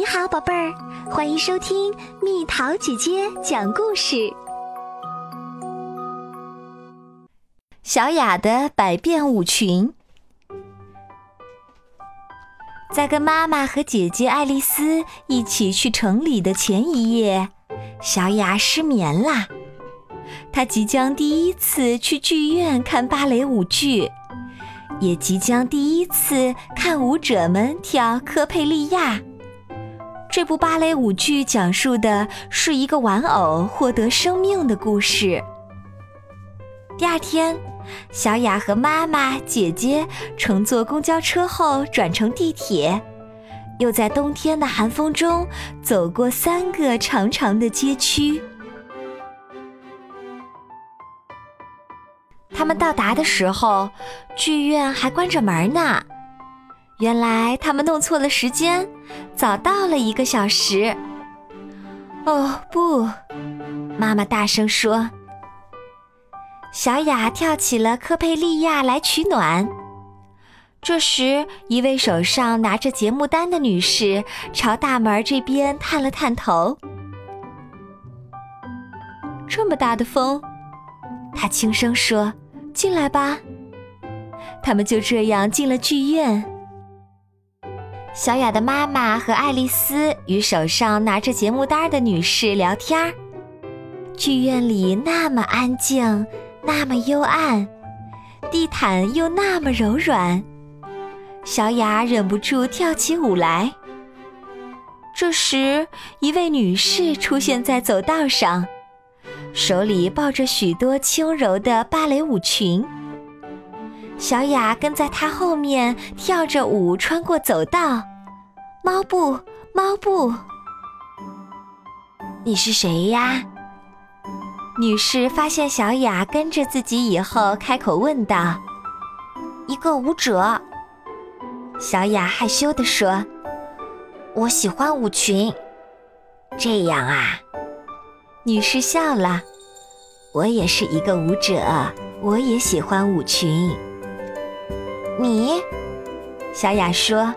你好，宝贝儿，欢迎收听蜜桃姐姐讲故事。小雅的百变舞裙，在跟妈妈和姐姐爱丽丝一起去城里的前一夜，小雅失眠啦。她即将第一次去剧院看芭蕾舞剧，也即将第一次看舞者们跳科佩利亚。这部芭蕾舞剧讲述的是一个玩偶获得生命的故事。第二天，小雅和妈妈、姐姐乘坐公交车后转乘地铁，又在冬天的寒风中走过三个长长的街区。他们到达的时候，剧院还关着门呢。原来他们弄错了时间，早到了一个小时。哦不！妈妈大声说。小雅跳起了科佩利亚来取暖。这时，一位手上拿着节目单的女士朝大门这边探了探头。这么大的风，她轻声说：“进来吧。”他们就这样进了剧院。小雅的妈妈和爱丽丝与手上拿着节目单的女士聊天儿。剧院里那么安静，那么幽暗，地毯又那么柔软，小雅忍不住跳起舞来。这时，一位女士出现在走道上，手里抱着许多轻柔的芭蕾舞裙。小雅跟在她后面跳着舞，穿过走道。猫步，猫步。你是谁呀？女士发现小雅跟着自己以后，开口问道：“一个舞者。”小雅害羞地说：“我喜欢舞裙。”这样啊？女士笑了：“我也是一个舞者，我也喜欢舞裙。”你，小雅说：“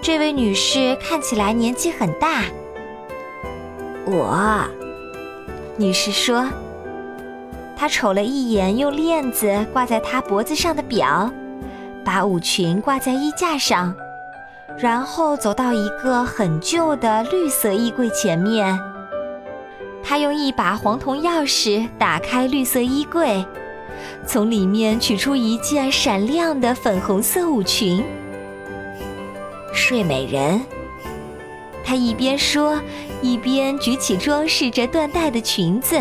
这位女士看起来年纪很大。”我，女士说：“她瞅了一眼用链子挂在她脖子上的表，把舞裙挂在衣架上，然后走到一个很旧的绿色衣柜前面。她用一把黄铜钥匙打开绿色衣柜。”从里面取出一件闪亮的粉红色舞裙。睡美人，她一边说，一边举起装饰着缎带的裙子。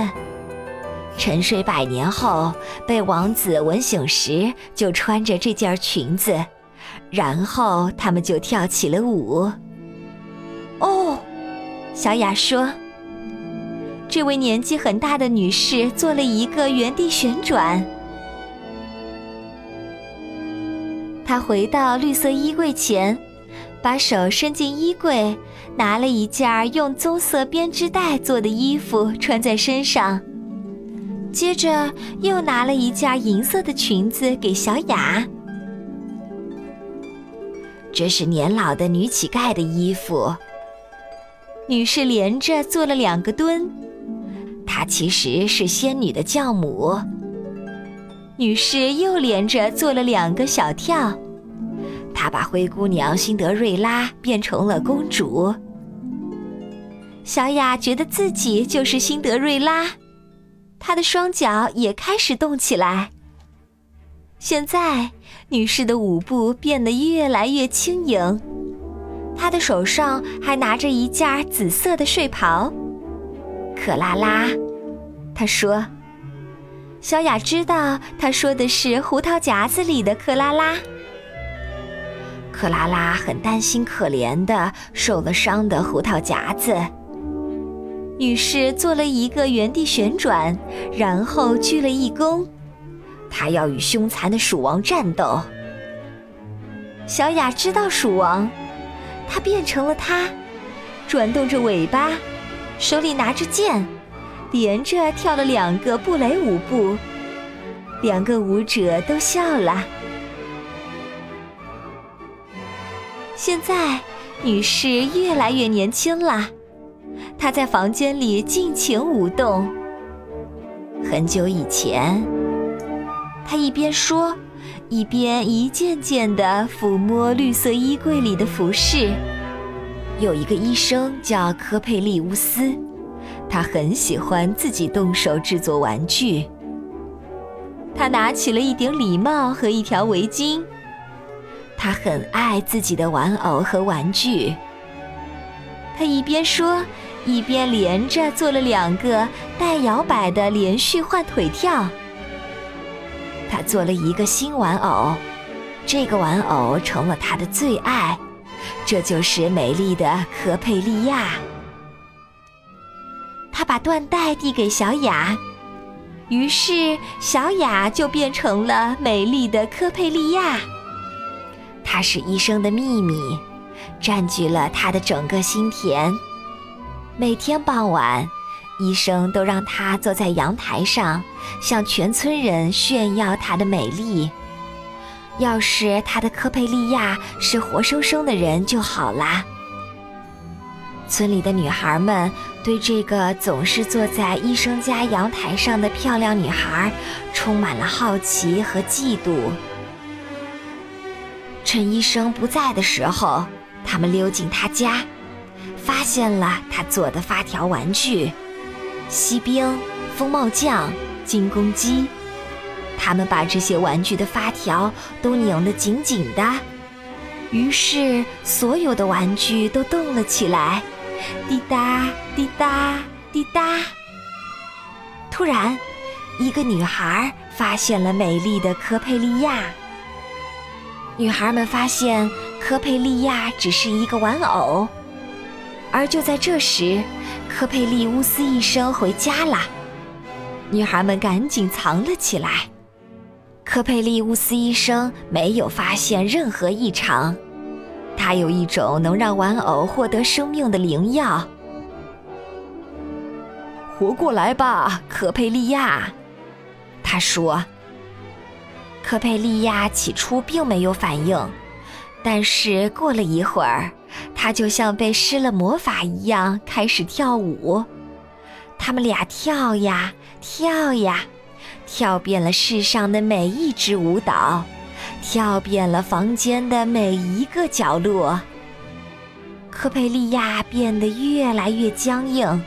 沉睡百年后，被王子吻醒时，就穿着这件裙子，然后他们就跳起了舞。哦，小雅说，这位年纪很大的女士做了一个原地旋转。她回到绿色衣柜前，把手伸进衣柜，拿了一件用棕色编织袋做的衣服穿在身上，接着又拿了一件银色的裙子给小雅。这是年老的女乞丐的衣服。女士连着做了两个蹲，她其实是仙女的教母。女士又连着做了两个小跳，她把灰姑娘辛德瑞拉变成了公主。小雅觉得自己就是辛德瑞拉，她的双脚也开始动起来。现在，女士的舞步变得越来越轻盈，她的手上还拿着一件紫色的睡袍。克拉拉，她说。小雅知道他说的是胡桃夹子里的克拉拉。克拉拉很担心可怜的受了伤的胡桃夹子。于是做了一个原地旋转，然后鞠了一躬。她要与凶残的鼠王战斗。小雅知道鼠王，它变成了它，转动着尾巴，手里拿着剑。连着跳了两个布雷舞步，两个舞者都笑了。现在，女士越来越年轻了，她在房间里尽情舞动。很久以前，她一边说，一边一件件地抚摸绿色衣柜里的服饰。有一个医生叫科佩利乌斯，他很喜欢自己动手制作玩具。他拿起了一顶礼帽和一条围巾。他很爱自己的玩偶和玩具。他一边说，一边连着做了两个带摇摆的连续换腿跳。他做了一个新玩偶，这个玩偶成了他的最爱，这就是美丽的科佩利亚。他把缎带递给小雅，于是小雅就变成了美丽的科佩利亚。它是医生的秘密，占据了他的整个心田。每天傍晚，医生都让他坐在阳台上，向全村人炫耀她的美丽。要是他的科佩利亚是活生生的人就好啦。村里的女孩们对这个总是坐在医生家阳台上的漂亮女孩，充满了好奇和嫉妒。趁医生不在的时候，他们溜进他家，发现了他做的发条玩具——锡兵、风帽匠、金公鸡。他们把这些玩具的发条都拧得紧紧的，于是所有的玩具都动了起来，滴答滴答滴答。突然，一个女孩发现了美丽的科佩利亚。女孩们发现科佩利亚只是一个玩偶，而就在这时，科佩利乌斯医生回家了。女孩们赶紧藏了起来。科佩利乌斯医生没有发现任何异常，他有一种能让玩偶获得生命的灵药。活过来吧，科佩利亚，他说。科佩利亚起初并没有反应，但是过了一会儿，他就像被施了魔法一样开始跳舞。他们俩跳呀跳呀，跳遍了世上的每一支舞蹈，跳遍了房间的每一个角落。科佩利亚变得越来越僵硬，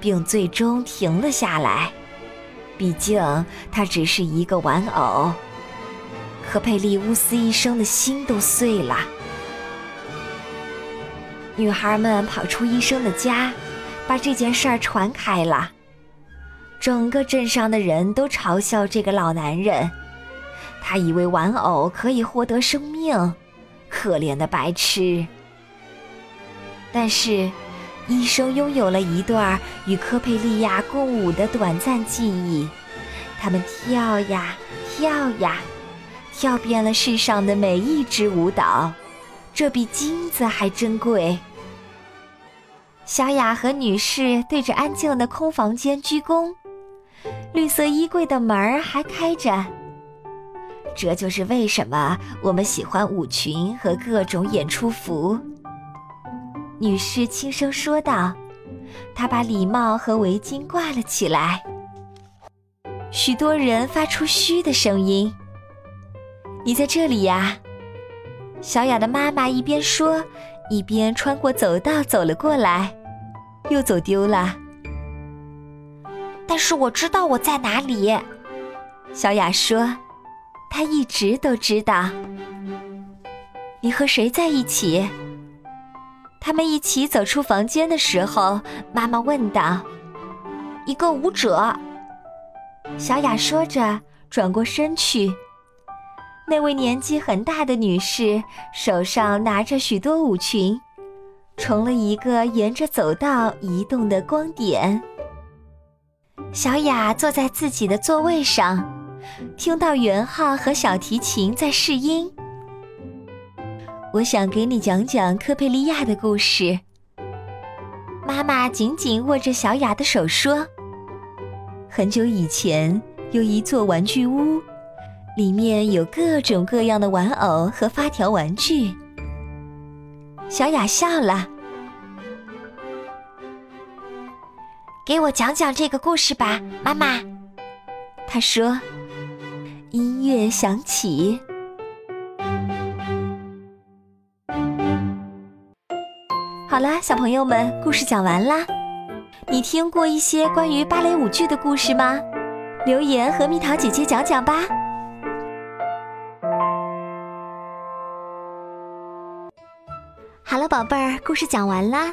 并最终停了下来。毕竟，它只是一个玩偶。科佩利乌斯医生的心都碎了。女孩们跑出医生的家，把这件事儿传开了。整个镇上的人都嘲笑这个老男人，他以为玩偶可以获得生命，可怜的白痴。但是，医生拥有了一段与科佩利亚共舞的短暂记忆，他们跳呀跳呀。跳遍了世上的每一支舞蹈，这比金子还珍贵。小雅和女士对着安静的空房间鞠躬，绿色衣柜的门儿还开着。这就是为什么我们喜欢舞裙和各种演出服。女士轻声说道，她把礼帽和围巾挂了起来。许多人发出嘘的声音。你在这里呀，小雅的妈妈一边说，一边穿过走道走了过来，又走丢了。但是我知道我在哪里，小雅说，她一直都知道。你和谁在一起？他们一起走出房间的时候，妈妈问道。一个舞者，小雅说着，转过身去。那位年纪很大的女士手上拿着许多舞裙，成了一个沿着走道移动的光点。小雅坐在自己的座位上，听到圆号和小提琴在试音。我想给你讲讲科佩利亚的故事。妈妈紧紧握着小雅的手说：“很久以前，有一座玩具屋。”里面有各种各样的玩偶和发条玩具。小雅笑了。给我讲讲这个故事吧，妈妈。他说。音乐响起。好啦，小朋友们，故事讲完啦。你听过一些关于芭蕾舞剧的故事吗？留言和蜜桃姐姐讲讲吧。好了，宝贝儿，故事讲完啦。